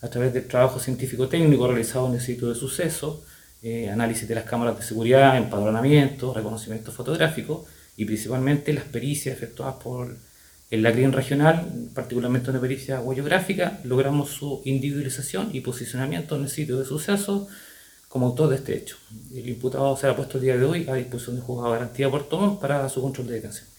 a través del trabajo científico-técnico realizado en el sitio de suceso, eh, análisis de las cámaras de seguridad, empadronamiento, reconocimiento fotográfico y principalmente las pericias efectuadas por el LACRIN regional, particularmente una pericia huellográfica, logramos su individualización y posicionamiento en el sitio de suceso como autor de este hecho. El imputado será puesto el día de hoy a disposición del juzgado de garantía Puerto Montt para su control de detención.